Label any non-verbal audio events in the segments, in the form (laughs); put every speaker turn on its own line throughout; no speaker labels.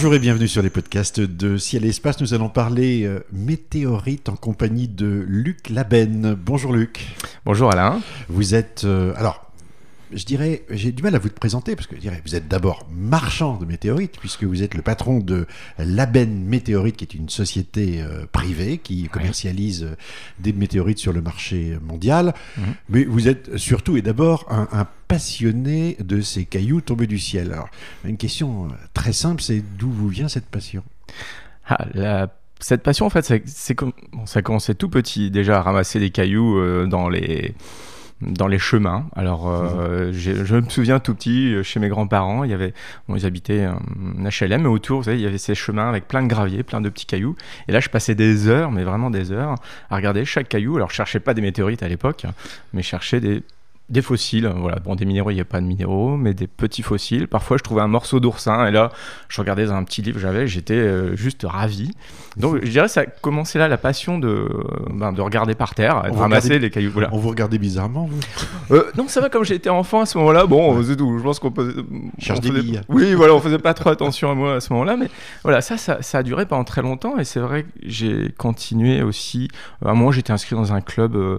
Bonjour et bienvenue sur les podcasts de Ciel et Espace. Nous allons parler euh, météorite en compagnie de Luc Labenne. Bonjour Luc.
Bonjour Alain.
Vous êtes... euh, alors, je dirais, j'ai du mal à vous présenter parce que je dirais, vous êtes d'abord marchand de météorites puisque vous êtes le patron de Labenne Météorite qui est une société euh, privée qui commercialise euh, des météorites sur le marché mondial.
Mhm.
Mais vous êtes surtout et d'abord un, un passionné de ces cailloux tombés du ciel. Alors, une question euh, très simple, c'est d'où vous vient cette passion?
Ah, la- Cette passion, en fait, c'est- c'est comme... bon, ça a commencé tout petit déjà à ramasser des cailloux euh, dans les dans les chemins. Alors, euh, j'ai- je me souviens tout petit, euh, chez mes grands-parents, il y avait, bon, ils habitaient un HLM, mais autour, vous savez, il y avait ces chemins avec plein de graviers, plein de petits cailloux. Et là, je passais des heures, mais vraiment des heures, à regarder chaque caillou. Alors, je cherchais pas des météorites à l'époque, mais je cherchais des des fossiles, voilà. Bon, des minéraux, il n'y a pas de minéraux, mais des petits fossiles. Parfois, je trouvais un morceau d'oursin, et là, je regardais dans un petit livre que j'avais, j'étais euh, juste ravi. Donc, je dirais, ça a commencé là, la passion de, euh, ben, de regarder par terre, de ramasser les cailloux. Voilà.
On vous regardait bizarrement, vous
Euh, non, ça va, comme j'étais enfant à ce moment-là, bon, c'est tout. Je pense qu'on faisait.
Cherche des billes.
Oui, voilà, on faisait pas trop attention à moi à ce moment-là, mais voilà, ça, ça, ça a duré pendant très longtemps, et c'est vrai que j'ai continué aussi. À un moment, j'étais inscrit dans un club euh,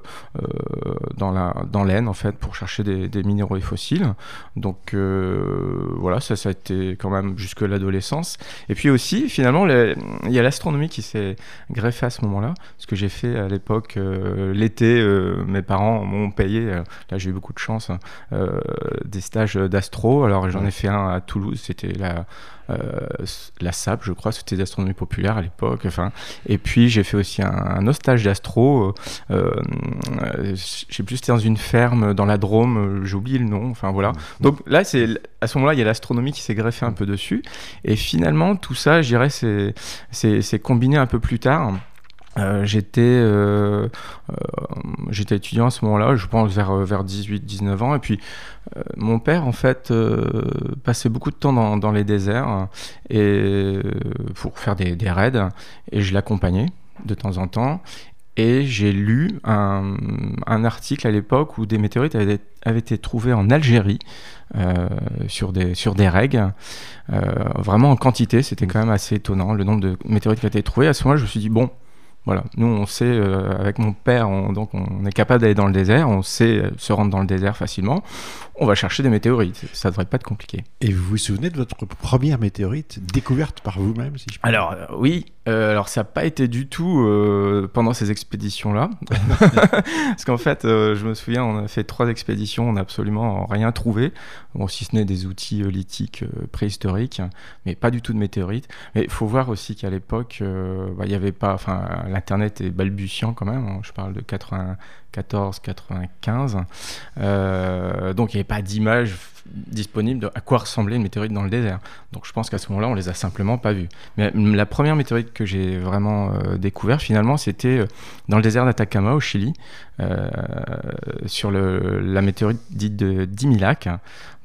dans la dans l'Aisne, en fait, pour chercher des, des minéraux et fossiles. Donc euh, voilà, ça, ça a été quand même jusque l'adolescence. Et puis aussi, finalement, il y a l'astronomie qui s'est greffée à ce moment-là. Ce que j'ai fait à l'époque, euh, l'été, euh, mes parents m'ont payé. là, j'ai eu beaucoup de chance. hein, des stages d'astro. Alors j'en ai fait un à Toulouse, c'était la, la SAP, je crois, c'était d'astronomie populaire à l'époque. Enfin, et puis j'ai fait aussi un, un autre stage d'astro. Euh, euh, je sais plus, c'était dans une ferme dans la Drôme, euh, j'ai oublié le nom. Enfin voilà. Donc là, c'est à ce moment-là, il y a l'astronomie qui s'est greffée un peu dessus. Et finalement, tout ça, je dirais, c'est combiné un peu plus tard. Euh, j'étais euh, euh, j'étais étudiant à ce moment-là, je pense vers, vers 18-19 ans. Et puis, mon père, en fait, passait beaucoup de temps dans, les déserts et, pour faire des, raids. Et je l'accompagnais de temps en temps. Et j'ai lu un, article à l'époque où des météorites avaient, avaient été trouvées en Algérie sur, des, sur des règles, vraiment en quantité. C'était quand même assez étonnant le nombre de météorites qui a été trouvées. À ce moment-là, je me suis dit, bon, voilà, nous on sait, euh, avec mon père, on, donc on est capable d'aller dans le désert, on sait euh, se rendre dans le désert facilement. On va chercher des météorites, ça devrait pas être compliqué.
Et vous vous souvenez de votre première météorite découverte par vous-même, si je puis
Alors euh, oui, euh, alors ça n'a pas été du tout euh, pendant ces expéditions-là, (laughs) parce qu'en fait, je me souviens, on a fait trois expéditions, on n'a absolument rien trouvé, bon, si ce n'est des outils lithiques préhistoriques, mais pas du tout de météorites. Mais il faut voir aussi qu'à l'époque, bah, il n'y avait pas, enfin, l'internet est balbutiant quand même. je parle de 94, 95, euh, donc il n'y avait pas d'image disponible de à quoi ressemblait une météorite dans le désert. Donc je pense qu'à ce moment-là, on les a simplement pas vus. Mais mm, la première météorite que j'ai vraiment euh, découvert, finalement, c'était euh, dans le désert d'Atacama, au Chili, sur la météorite dite de Dimilac.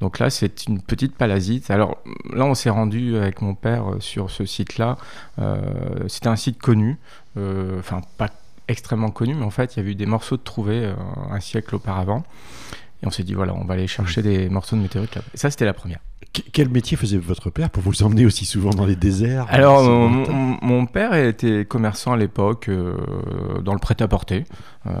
Donc là, c'est une petite palasite. Alors là, on s'est rendu avec mon père sur ce site-là. C'était un site connu, enfin pas extrêmement connu, mais en fait, il y avait eu des morceaux de trouvés euh, un siècle auparavant. Et on s'est dit, voilà, on va aller chercher des morceaux de météorites. Et ça, c'était la première.
Qu- Quel métier faisait votre père pour vous emmener aussi souvent dans les déserts
Alors, mon,
lointain.
mon- mon père était commerçant à l'époque euh, dans le prêt-à-porter. Euh,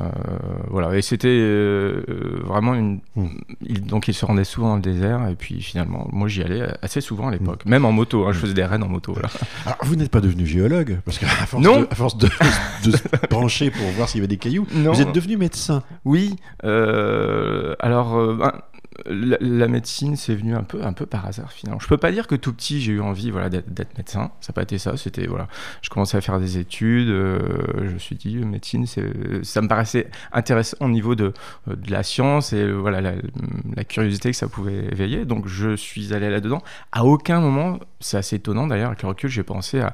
voilà, et c'était euh, vraiment une.
Mm.
il- donc, il se rendait souvent dans le désert, et puis finalement, moi, j'y allais assez souvent à l'époque, même en moto. hein, je faisais des raids en moto. Voilà.
Alors, (laughs) vous n'êtes pas devenu géologue, parce qu'à force,
Non.
de, à force de, de se pencher pour voir s'il y avait des cailloux,
Non.
vous êtes devenu médecin.
Oui, alors euh, ben, la, médecine c'est venu un peu un peu par hasard finalement. Je peux pas dire que tout petit j'ai eu envie voilà d'être médecin, ça n'a pas été ça, c'était voilà, je commençais à faire des études, euh, je me suis dit euh, médecine ça me paraissait intéressant au niveau de, de la science et voilà la, la curiosité que ça pouvait éveiller, donc je suis allé là-dedans. À aucun moment, c'est assez étonnant d'ailleurs avec le recul, j'ai pensé à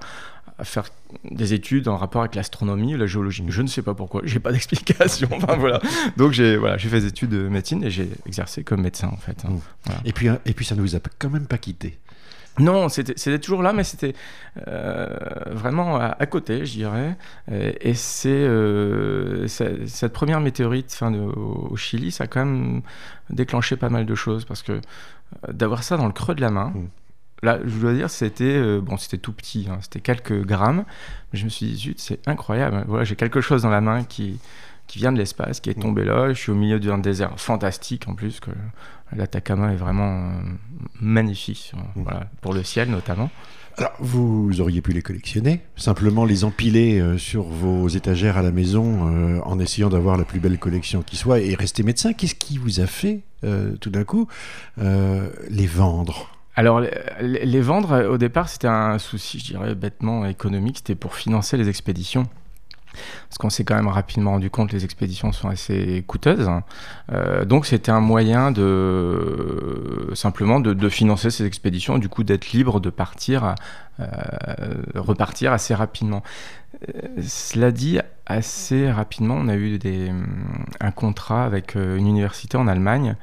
à faire des études en rapport avec l'astronomie, la géologie. Je ne sais pas pourquoi, j'ai pas d'explication. (laughs) Enfin voilà. Donc j'ai voilà, j'ai fait des études de médecine et j'ai exercé comme médecin en fait. hein. Voilà.
Et puis, et puis ça ne vous a quand même pas quitté?
Non, c'était toujours là, mais c'était euh, vraiment à, à côté, je dirais. Et, et c'est euh, cette première météorite fin de, au, au Chili, ça a quand même déclenché pas mal de choses parce que euh, d'avoir ça dans le creux de la main,
Mm.
Là, je dois dire, c'était bon, c'était tout petit, hein, c'était quelques grammes, mais je me suis dit, zut, c'est incroyable. Voilà, j'ai quelque chose dans la main qui, qui vient de l'espace, qui est tombé là. Je suis au milieu d'un désert fantastique en plus, que l'Atacama est vraiment magnifique, voilà, pour le ciel notamment.
Alors, vous auriez pu les collectionner, simplement les empiler euh, sur vos étagères à la maison euh, en essayant d'avoir la plus belle collection qui soit et rester médecin. Qu'est-ce qui vous a fait euh, tout d'un coup les vendre?
Alors, les, vendre, au départ, c'était un souci, je dirais, bêtement économique. C'était pour financer les expéditions. Parce qu'on s'est quand même rapidement rendu compte que les expéditions sont assez coûteuses. Euh, donc c'était un moyen de simplement de, financer ces expéditions, du coup d'être libre de euh, repartir assez rapidement. Euh, cela dit, assez rapidement, on a eu des, un contrat avec une université en Allemagne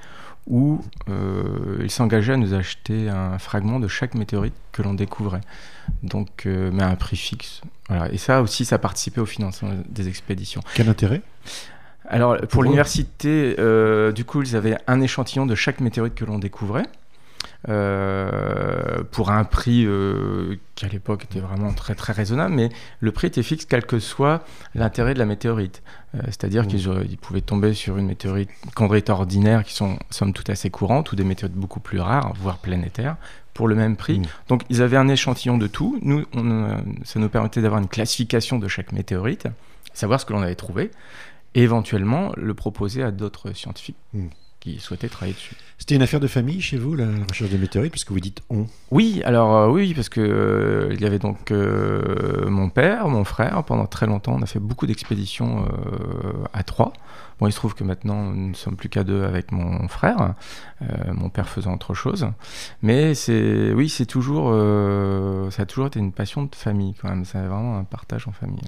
où euh, il s'engageait à nous acheter un fragment de chaque météorite que l'on découvrait, donc euh, mais à un prix fixe. Voilà. Et ça aussi, ça participait au financement des expéditions.
Quel intérêt?
Alors pour, l'université, euh, du coup, ils avaient un échantillon de chaque météorite que l'on découvrait. Euh, pour un prix euh, qui à l'époque était vraiment très très raisonnable, mais le prix était fixe quel que soit l'intérêt de la météorite. Euh, c'est-à-dire mmh. qu'ils pouvaient tomber sur une météorite chondrite ordinaire qui sont somme toute assez courantes ou des météorites beaucoup plus rares, voire planétaires, pour le même prix. Mmh. Donc ils avaient un échantillon de tout. Nous, ça nous permettait d'avoir une classification de chaque météorite, savoir ce que l'on avait trouvé, et éventuellement le proposer à d'autres scientifiques. Mmh qui souhaitaient travailler dessus.
C'était une affaire de famille chez vous, la recherche des météorites, parce que vous dites on?
Oui, alors euh, oui, parce que euh, il y avait donc euh, mon père, mon frère. Pendant très longtemps, on a fait beaucoup d'expéditions à trois. Bon, il se trouve que maintenant, nous ne sommes plus qu'à deux avec mon frère, mon père faisant autre chose. Mais c'est, oui, c'est toujours, ça a toujours été une passion de famille quand même. C'est vraiment un partage en famille.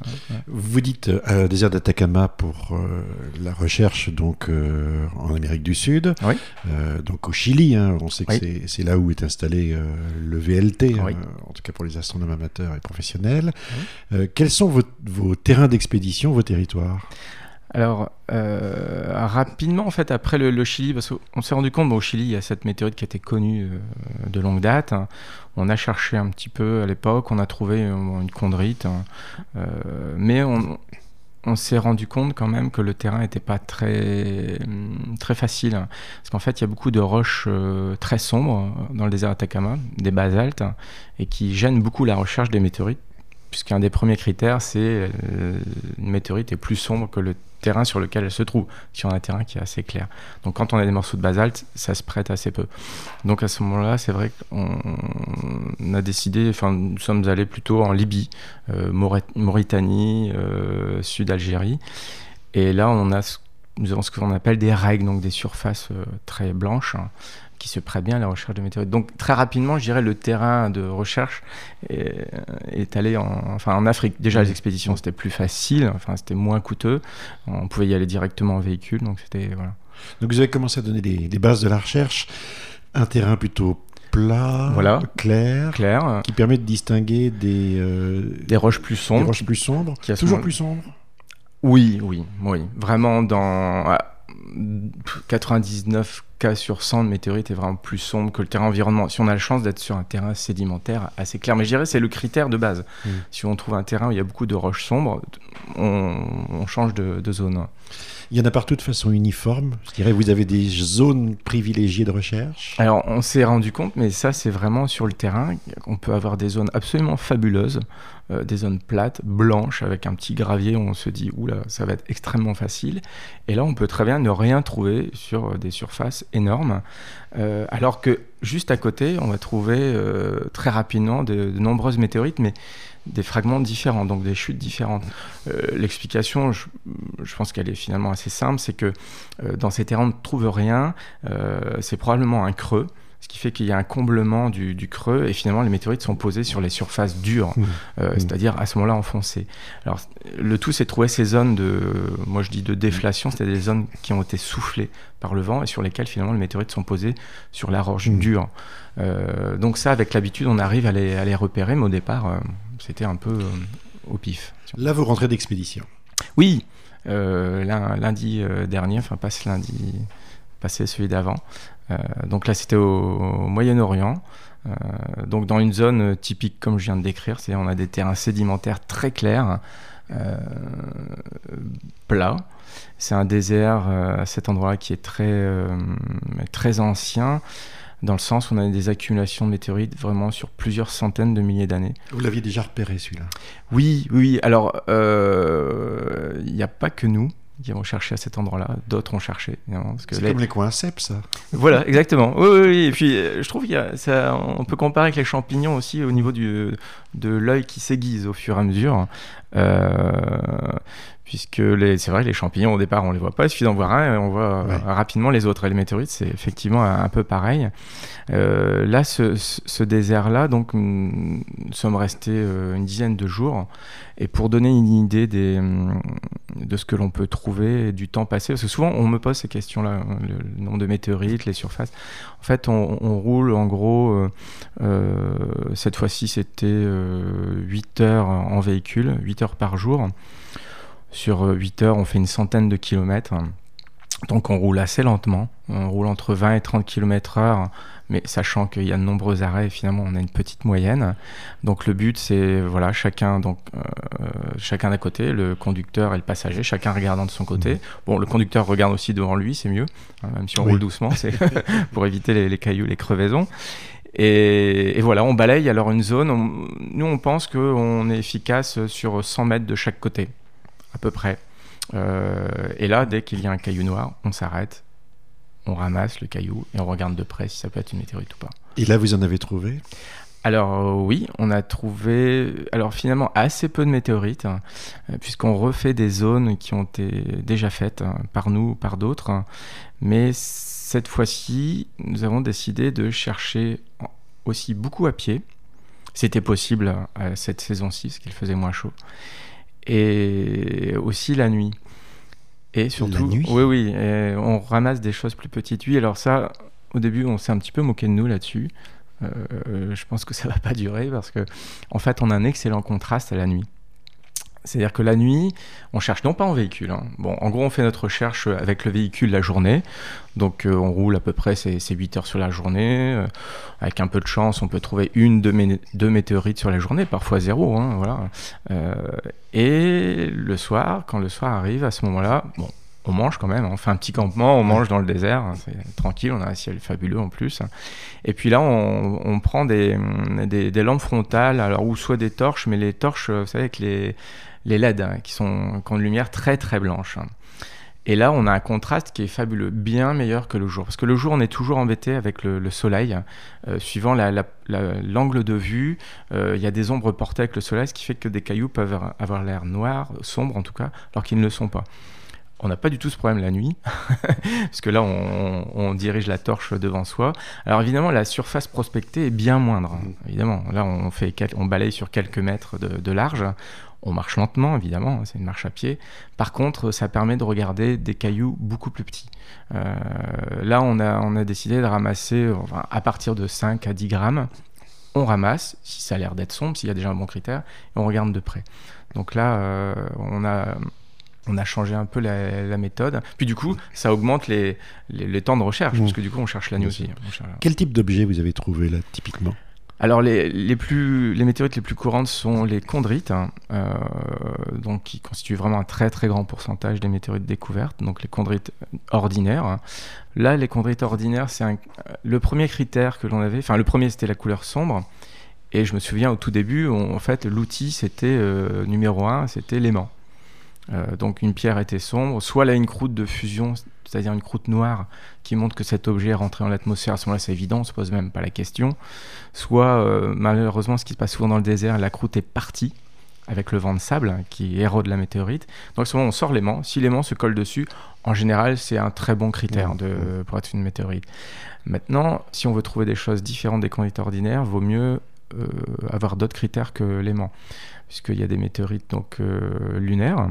Vous dites désert d'Atacama pour la recherche donc en Amérique du Sud, oui. donc au Chili. Hein. on sait que c'est, là où est installé le VLT, hein, en tout cas pour les astronomes amateurs et professionnels. quels sont vos, vos terrains d'expédition, vos territoires?
Alors, euh, rapidement, en fait, après le, Chili, parce qu'on s'est rendu compte, au Chili, il y a cette météorite qui était connue euh, de longue date. On a cherché un petit peu à l'époque, on a trouvé euh, une chondrite, hein. mais on, s'est rendu compte quand même que le terrain n'était pas très, très facile. Parce qu'en fait, il y a beaucoup de roches très sombres dans le désert Atacama, des basaltes, et qui gênent beaucoup la recherche des météorites puisqu'un des premiers critères, c'est une météorite est plus sombre que le terrain sur lequel elle se trouve, si on a un terrain qui est assez clair. Donc quand on a des morceaux de basalte, ça se prête assez peu. Donc à ce moment-là, c'est vrai qu'on a décidé, enfin nous sommes allés plutôt en Libye, euh, Mauritanie, euh, Sud Algérie, et là on a nous avons ce qu'on appelle des règles, donc des surfaces euh, très blanches, hein, qui se prête bien à la recherche de météorites. Donc très rapidement, je dirais, le terrain de recherche est, allé en, enfin, en Afrique. Déjà, les mmh. expéditions, c'était plus facile, enfin, c'était moins coûteux. On pouvait y aller directement en véhicule, donc c'était... Voilà.
Donc vous avez commencé à donner des, bases de la recherche, un terrain plutôt plat, voilà, clair, clair, qui permet de distinguer des, euh,
des roches plus sombres. Des
roches plus sombres, qui toujours plus sombres
Oui, oui, oui. Vraiment dans... 99 cas sur 100 de météorites est vraiment plus sombre que le terrain environnement. Si on a la chance d'être sur un terrain sédimentaire assez clair, mais je dirais c'est le critère de base. Mm. Si on trouve un terrain où il y a beaucoup de roches sombres, on, change de, de, zone.
Il y en a partout de façon uniforme. Je dirais vous avez des zones privilégiées de recherche.
Alors on s'est rendu compte, mais ça c'est vraiment sur le terrain. On peut avoir des zones absolument fabuleuses euh, des zones plates, blanches, avec un petit gravier où on se dit, oula, ça va être extrêmement facile. Et là, on peut très bien ne rien trouver sur euh, des surfaces énormes. Euh, alors que juste à côté, on va trouver très rapidement de, nombreuses météorites, mais des fragments différents, donc des chutes différentes. L'explication, je, je, pense qu'elle est finalement assez simple, c'est que dans ces terrains, on ne trouve rien, c'est probablement un creux, qui fait qu'il y a un comblement du, creux et finalement les météorites sont posées sur les surfaces dures, mmh. Euh, mmh. c'est-à-dire à ce moment-là enfoncées. Alors le tout c'est de trouver ces zones de, moi je dis de déflation, c'est-à-dire des zones qui ont été soufflées par le vent et sur lesquelles finalement les météorites sont posées sur la roche mmh. dure. Euh, donc ça avec l'habitude on arrive à les, repérer, mais au départ euh, c'était un peu au pif.
Là vous rentrez d'expédition.
Oui, lundi dernier, enfin pas ce lundi passé, celui d'avant. Euh, donc là, c'était au, Moyen-Orient. donc dans une zone typique comme je viens de décrire, c'est on a des terrains sédimentaires très clairs, plats. C'est un désert à cet endroit-là qui est très, très ancien dans le sens où on a des accumulations de météorites vraiment sur plusieurs centaines de milliers d'années.
Vous l'aviez déjà repéré celui-là?
Oui, oui. Alors, euh, il n'y a pas que nous qui avons cherché à cet endroit-là, d'autres ont cherché.
C'est comme les coins cèpes, ça.
Voilà, exactement. Oui, oui, Et puis, euh, je trouve qu'on peut comparer avec les champignons aussi au niveau du, de l'œil qui s'aiguise au fur et à mesure. Euh, puisque c'est vrai les champignons au départ on les voit pas, il suffit d'en voir un et on voit euh, rapidement les autres. Et les météorites c'est effectivement un, peu pareil. Euh, là, ce, désert-là, donc nous sommes restés euh, une dizaine de jours. Et pour donner une idée des, de ce que l'on peut trouver du temps passé, parce que souvent on me pose ces questions-là, hein, le, nombre de météorites, les surfaces. En fait, on, on roule en gros, cette fois-ci c'était 8 heures en véhicule, 8 heures par jour. Sur 8 euh, heures, on fait une centaine de kilomètres. Donc on roule assez lentement, on roule entre 20 et 30 km heure, mais sachant qu'il y a de nombreux arrêts, finalement on a une petite moyenne. Donc le but c'est voilà chacun donc euh, chacun d'un côté, le conducteur et le passager, chacun regardant de son côté. Mmh. Bon le conducteur regarde aussi devant lui, c'est mieux, hein, même si on roule doucement, c'est (laughs) pour éviter les, cailloux, les crevaisons. Et, voilà, on balaye alors une zone. nous on pense qu'on est efficace sur 100 mètres de chaque côté à peu près. Euh, et là, dès qu'il y a un caillou noir, on s'arrête, on ramasse le caillou et on regarde de près si ça peut être une météorite ou pas.
Et là, vous en avez trouvé?
Alors euh, oui, on a trouvé, alors finalement assez peu de météorites, hein, puisqu'on refait des zones qui ont été déjà faites hein, par nous, ou par d'autres, hein. mais cette fois-ci, nous avons décidé de chercher aussi beaucoup à pied. C'était possible à cette saison-ci, parce qu'il faisait moins chaud et aussi la nuit. Et surtout,
nuit
oui, oui, on ramasse des choses plus petites. Oui, alors ça, au début, on s'est un petit peu moqué de nous là-dessus. Euh, je pense que ça va pas durer parce que, en fait, on a un excellent contraste à la nuit. C'est-à-dire que la nuit, on cherche non pas en véhicule. Hein. Bon, en gros, on fait notre recherche avec le véhicule la journée. Donc, euh, on roule à peu près ces, 8 heures sur la journée. Euh, avec un peu de chance, on peut trouver une, deux, deux météorites sur la journée, parfois zéro. Hein, voilà. Euh, et le soir, quand le soir arrive, à ce moment-là, bon, on mange quand même, hein. on fait un petit campement, on mange dans le désert, c'est tranquille, on a un ciel fabuleux en plus. Et puis là, on, prend des, des, lampes frontales, alors ou soit des torches, mais les torches, vous savez, avec les, les LED, hein, qui, sont, ont une lumière très très blanche. Et là, on a un contraste qui est fabuleux, bien meilleur que le jour. Parce que le jour, on est toujours embêté avec le, soleil. Euh, suivant l'angle de vue, euh, il y a des ombres portées avec le soleil, ce qui fait que des cailloux peuvent avoir l'air noir, sombre en tout cas, alors qu'ils ne le sont pas. On n'a pas du tout ce problème la nuit, (laughs) parce que là, on, dirige la torche devant soi. Alors évidemment, la surface prospectée est bien moindre. Hein. Évidemment, là, on, fait, on balaye sur quelques mètres de large. On marche lentement, évidemment, c'est une marche à pied. Par contre, ça permet de regarder des cailloux beaucoup plus petits. Euh, là, on a, on a décidé de ramasser à partir de 5 à 10 grammes. On ramasse, si ça a l'air d'être sombre, s'il y a déjà un bon critère, et on regarde de près. Donc là, euh, on a on a changé un peu la, méthode. Puis du coup, ça augmente les, les, temps de recherche, parce que du coup, on cherche l'année aussi.
Quel type d'objet vous avez trouvé là, typiquement?
Alors les, les, plus, les météorites les plus courantes sont les chondrites, hein, euh, donc qui constituent vraiment un très très grand pourcentage des météorites découvertes, donc les chondrites ordinaires. Là, les chondrites ordinaires, c'est le premier critère que l'on avait, enfin le premier c'était la couleur sombre, et je me souviens au tout début, en fait l'outil c'était euh, numéro un, c'était l'aimant. Euh, donc une pierre était sombre, soit elle a une croûte de fusion, c'est-à-dire une croûte noire qui montre que cet objet est rentré dans l'atmosphère. À ce moment-là, c'est évident, on ne se pose même pas la question. Soit, euh, malheureusement, ce qui se passe souvent dans le désert, la croûte est partie avec le vent de sable qui érode la météorite. Donc à ce moment, on sort l'aimant. Si l'aimant se colle dessus, en général, c'est un très bon critère de, pour être une météorite. Maintenant, si on veut trouver des choses différentes des conduites ordinaires, vaut mieux euh, avoir d'autres critères que l'aimant, puisqu'il y a des météorites donc, lunaires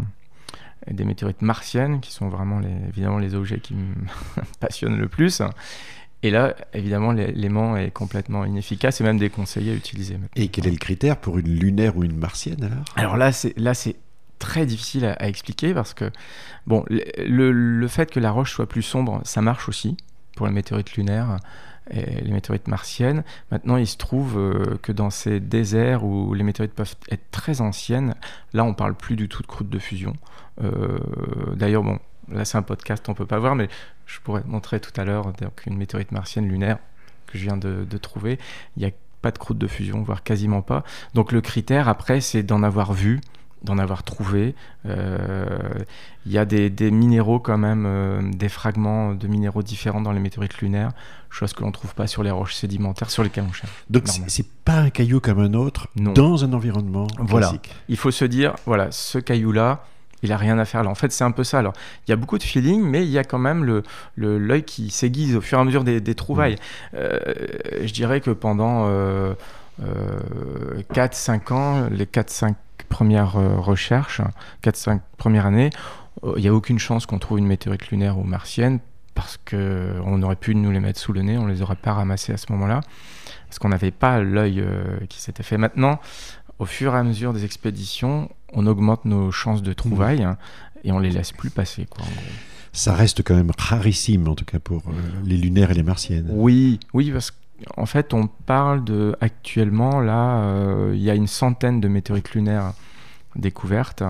des météorites martiennes, qui sont vraiment les, évidemment les objets qui me (laughs) passionnent le plus. Et là, évidemment, l'aimant est complètement inefficace et même déconseillé à utiliser.
Et quel est le critère pour une lunaire ou une martienne alors?
Alors là, c'est là c'est très difficile à, expliquer parce que bon, le, le, fait que la roche soit plus sombre, ça marche aussi pour la météorite lunaire. Les météorites martiennes. Maintenant, il se trouve euh, que dans ces déserts où les météorites peuvent être très anciennes, là, on parle plus du tout de croûte de fusion. Euh, d'ailleurs, bon, là, c'est un podcast, on peut pas voir, mais je pourrais montrer tout à l'heure une météorite martienne lunaire que je viens de, de trouver. Il n'y a pas de croûte de fusion, voire quasiment pas. Donc le critère, après, c'est d'en avoir vu, d'en avoir trouvé. Euh, il y a des, minéraux quand même, euh, des fragments de minéraux différents dans les météorites lunaires, chose que l'on ne trouve pas sur les roches sédimentaires sur lesquelles on cherche.
Donc c'est pas un caillou comme un autre dans un environnement
voilà.
classique.
Il faut se dire, voilà, ce caillou-là, il a rien à faire là. En fait, c'est un peu ça. Alors, il y a beaucoup de feeling, mais il y a quand même le l'œil qui s'aiguise au fur et à mesure des, trouvailles. Mmh. Euh, je dirais que pendant 4-5 ans, les 4-5 premières euh, recherches, 4-5 premières années, euh, il n'y a aucune chance qu'on trouve une météorite lunaire ou martienne parce qu'on aurait pu nous les mettre sous le nez, on ne les aurait pas ramassés à ce moment-là, parce qu'on n'avait pas l'œil euh, qui s'était fait. Maintenant, au fur et à mesure des expéditions, on augmente nos chances de trouvailles hein, et on les laisse plus passer. Quoi,
Ça reste quand même rarissime, en tout cas pour les lunaires et les martiennes.
Oui, oui, parce que en fait, on parle de actuellement là, euh, il y a une centaine de météorites lunaires découvertes,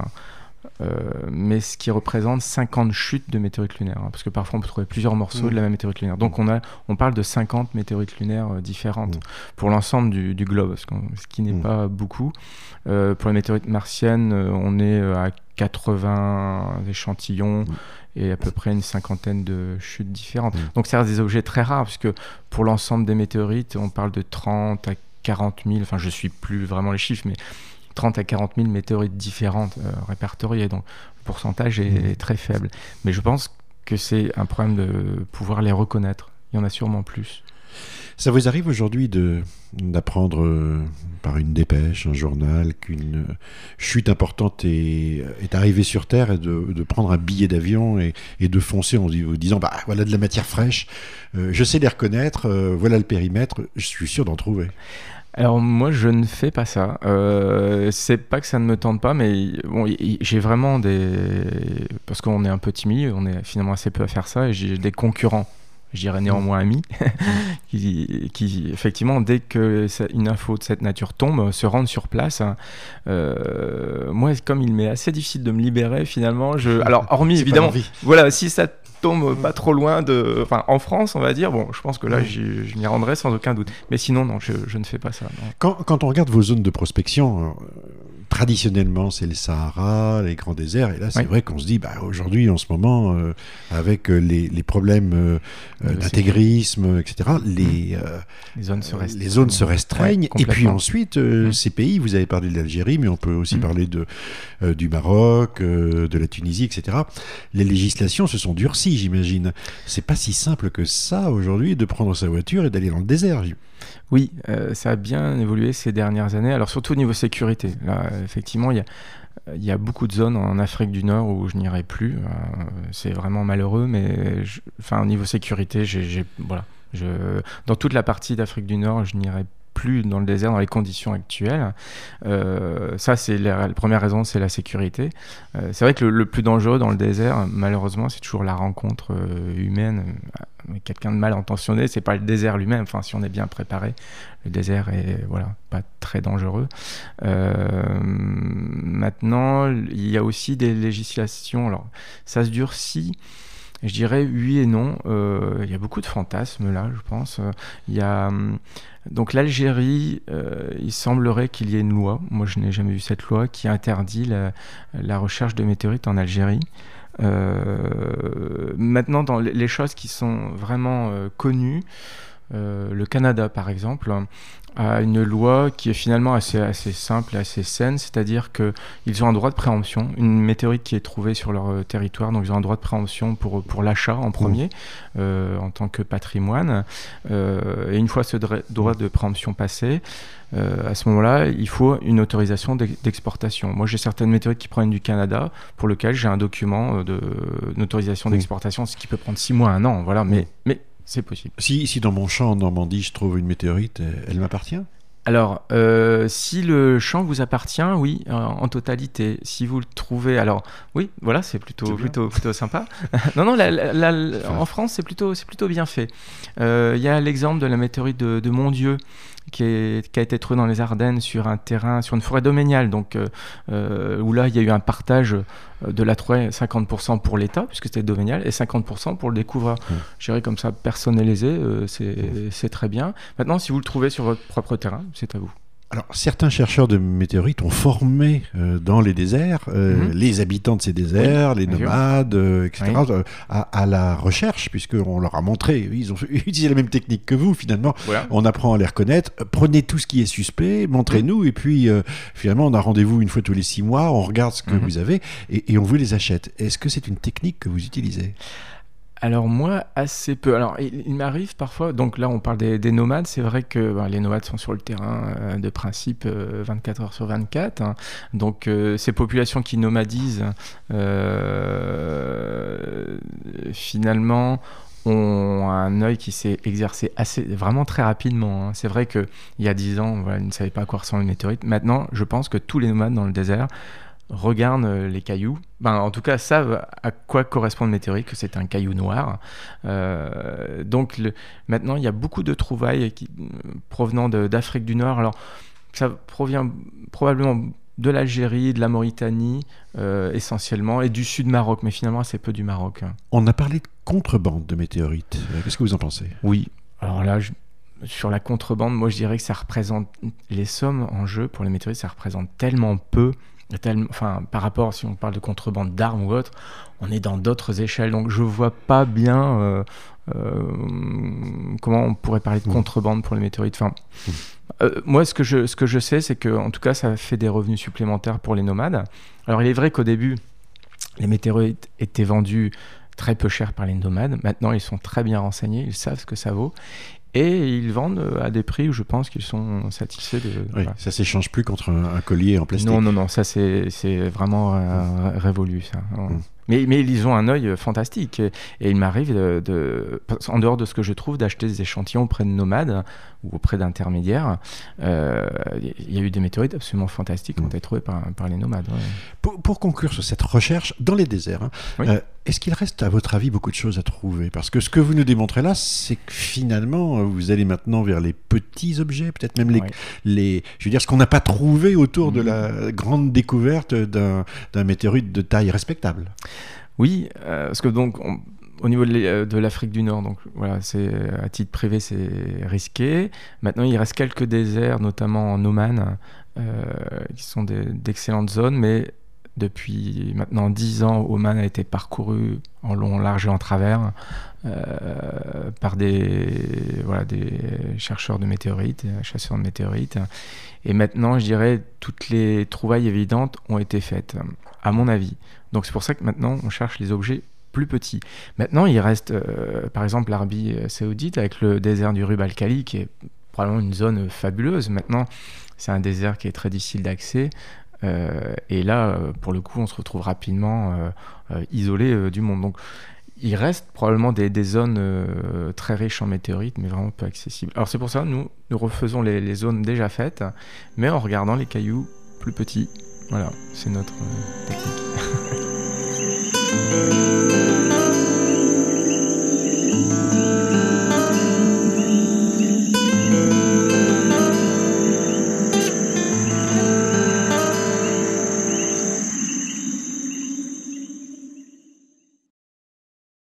euh, mais ce qui représente 50 chutes de météorites lunaires, hein, parce que parfois on peut trouver plusieurs morceaux de la même météorite lunaire. Donc on a, on parle de 50 météorites lunaires euh, différentes pour l'ensemble du, globe, ce, qui n'est pas beaucoup. pour les météorites martiennes, on est à 80 échantillons et à peu près une cinquantaine de chutes différentes. Mm. Donc ça reste des objets très rares, puisque pour l'ensemble des météorites, on parle de 30 à 40 000, enfin je ne suis plus vraiment les chiffres, mais 30 à 40 000 météorites différentes euh, répertoriées. Donc le pourcentage est, est, mm. très faible. Mais je pense que c'est un problème de pouvoir les reconnaître. Il y en a sûrement plus.
Ça vous arrive aujourd'hui d'apprendre euh, par une dépêche, un journal, qu'une chute importante est, est, arrivée sur Terre et de, prendre un billet d'avion et, de foncer en vous disant bah voilà de la matière fraîche, euh, je sais les reconnaître, euh, voilà le périmètre, je suis sûr d'en trouver.
Alors moi je ne fais pas ça. c'est pas que ça ne me tente pas, mais bon, j'ai vraiment des parce qu'on est un petit milieu, on est finalement assez peu à faire ça, et j'ai des concurrents je dirais néanmoins amis, (laughs) qui, qui, effectivement, dès que une info de cette nature tombe, se rendent sur place. Hein. Euh, moi, comme il m'est assez difficile de me libérer, finalement, je. (laughs) Alors, hormis évidemment, voilà, si ça tombe pas trop loin de, enfin, en France, on va dire, bon, je pense que là, je m'y rendrai sans aucun doute. Mais sinon, non, je, je ne fais pas ça.
Quand, quand, on regarde vos zones de prospection, euh, traditionnellement, c'est le Sahara, les grands déserts. Et là, c'est vrai qu'on se dit, bah, aujourd'hui, en ce moment, euh, avec euh, les, les problèmes euh, d'intégrisme, etc., les,
les, zones se
restreignent. Les zones se restreignent. et puis ensuite, mmh. ces pays, vous avez parlé de l'Algérie, mais on peut aussi mmh. parler de, du Maroc, de la Tunisie, etc. Les législations se sont durcies, j'imagine. C'est pas si simple que ça aujourd'hui de prendre sa voiture et d'aller dans le désert.
Oui, euh, ça a bien évolué ces dernières années. Alors surtout au niveau sécurité. Là, effectivement, il y a, beaucoup de zones en Afrique du Nord où je n'irai plus. Euh, c'est vraiment malheureux, mais enfin, au niveau sécurité, voilà, dans toute la partie d'Afrique du Nord, je n'irai plus dans le désert dans les conditions actuelles. Euh, ça, c'est la, première raison, c'est la sécurité. C'est vrai que le, plus dangereux dans le désert, malheureusement, c'est toujours la rencontre humaine avec quelqu'un de mal intentionné. C'est pas le désert lui-même. Enfin, si on est bien préparé, le désert est voilà pas très dangereux. maintenant, il y a aussi des législations. Alors, ça se durcit. Je dirais oui et non. Il y a beaucoup de fantasmes là, je pense. Il y a hum, donc l'Algérie, euh, il semblerait qu'il y ait une loi, moi je n'ai jamais vu cette loi, qui interdit la, recherche de météorites en Algérie. Euh, maintenant, dans les choses qui sont vraiment euh, connues, le Canada par exemple, a une loi qui est finalement assez, assez simple et assez saine, c'est-à-dire qu'ils ont un droit de préemption, une météorite qui est trouvée sur leur euh, territoire, donc ils ont un droit de préemption pour, pour l'achat en premier, mmh. euh, en tant que patrimoine. Euh, et une fois ce droit de préemption passé, à ce moment-là, il faut une autorisation d'exportation. Moi, j'ai certaines météorites qui proviennent du Canada, pour lequel j'ai un document d'autorisation d'exportation, ce qui peut prendre six mois, un an, voilà, mais, mais c'est possible.
Si, si dans mon champ en Normandie, je trouve une météorite, elle m'appartient
alors, euh, si le champ vous appartient, oui, en totalité. Si vous le trouvez, alors oui, voilà, c'est plutôt plutôt plutôt sympa. (laughs) non, non, en France, c'est plutôt c'est plutôt bien fait. Il y a l'exemple de la météorite de, de Mondieu qui, a été trouvé dans les Ardennes sur un terrain, sur une forêt doméniale, donc euh, euh, où là il y a eu un partage euh, de la forêt, 50% pour l'État, puisque c'était doménial, et 50% pour le découvreur. Mmh. Dirais comme ça, personnalisé, c'est très bien. Maintenant, si vous le trouvez sur votre propre terrain, c'est à vous.
Alors, certains chercheurs de météorites ont formé euh, dans les déserts euh, mhm. les habitants de ces déserts, les nomades, euh, etc., à, la recherche, puisqu'on leur a montré, ils ont (laughs) utilisé la même technique que vous, finalement. On apprend à les reconnaître. Prenez tout ce qui est suspect, montrez-nous, et puis finalement, on a rendez-vous une fois tous les six mois, on regarde ce que mhm. vous avez, et, et on vous les achète. Est-ce que c'est une technique que vous utilisez?
Alors moi, assez peu. Alors il, m'arrive parfois, donc là on parle des, nomades, c'est vrai que ben, les nomades sont sur le terrain euh, de principe 24 euh, heures sur 24. Hein. Donc euh, ces populations qui nomadisent, finalement, ont un œil qui s'est exercé assez, vraiment très rapidement. Hein. C'est vrai qu'il y a 10 ans, voilà, ils ne savaient pas à quoi ressemble une météorite. Maintenant, je pense que tous les nomades dans le désert regardent euh, les cailloux, ben, en tout cas savent à quoi correspond le météorite, que c'est un caillou noir. Euh, donc le, maintenant, il y a beaucoup de trouvailles qui, provenant d'Afrique du Nord. Alors, ça provient probablement de l'Algérie, de la Mauritanie euh, essentiellement, et du sud Maroc, mais finalement assez peu du Maroc.
On a parlé de contrebande de météorites. Qu'est-ce que vous en pensez?
Oui, alors là, sur la contrebande, moi je dirais que ça représente les sommes en jeu pour les météorites, ça représente tellement peu enfin, par rapport, si on parle de contrebande d'armes ou autre, on est dans d'autres échelles. Donc je vois pas bien euh, euh, comment on pourrait parler de mmh. contrebande pour les météorites. Enfin, euh, moi, ce que je, ce que je sais, c'est que en tout cas, ça fait des revenus supplémentaires pour les nomades. Alors il est vrai qu'au début, les météorites étaient vendus très peu cher par les nomades. Maintenant, ils sont très bien renseignés, ils savent ce que ça vaut et ils vendent euh, à des prix où je pense qu'ils sont satisfaits de.
Oui, ça s'échange plus contre un, collier en plastique.
Non, non, non, ça c'est vraiment euh, révolu ça. Mm. Mais, mais, ils ont un œil fantastique et, il m'arrive de, en dehors de ce que je trouve, d'acheter des échantillons auprès de nomades ou auprès d'intermédiaires. Euh, il y a eu des météorites absolument fantastiques qui ont été trouvées par, par les nomades.
Pour, conclure sur cette recherche dans les déserts, hein, est-ce qu'il reste, à votre avis, beaucoup de choses à trouver? Parce que ce que vous nous démontrez là, c'est que finalement, vous allez maintenant vers les petits objets, peut-être même les, les, je veux dire, ce qu'on n'a pas trouvé autour de mm. la grande découverte d'un météorite de taille respectable.
Oui, euh, parce que donc, au niveau euh, de l'Afrique du Nord, donc voilà, c'est à titre privé, c'est risqué. Maintenant, il reste quelques déserts, notamment en Oman, euh, qui sont d'excellentes zones, mais depuis maintenant dix ans, Oman a été parcouru en long, large et en travers par des, des chercheurs de météorites, chasseurs de météorites. Et maintenant, je dirais, toutes les trouvailles évidentes ont été faites, à mon avis. Donc c'est pour ça que maintenant, on cherche les objets plus petits. Maintenant, il reste, euh, par exemple, l'Arabie saoudite avec le désert du Rub al-Khali, qui est probablement une zone fabuleuse. Maintenant, c'est un désert qui est très difficile d'accès. Euh, et là, euh, pour le coup, on se retrouve rapidement euh, isolé du monde. Donc, il reste probablement des, zones très riches en météorites, mais vraiment peu accessibles. Alors c'est pour ça, nous, nous refaisons les, zones déjà faites, mais en regardant les cailloux plus petits. Voilà, c'est notre technique. (laughs)